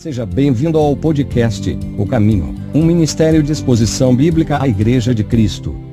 Seja bem-vindo ao podcast O Caminho, um ministério de exposição bíblica à Igreja de Cristo.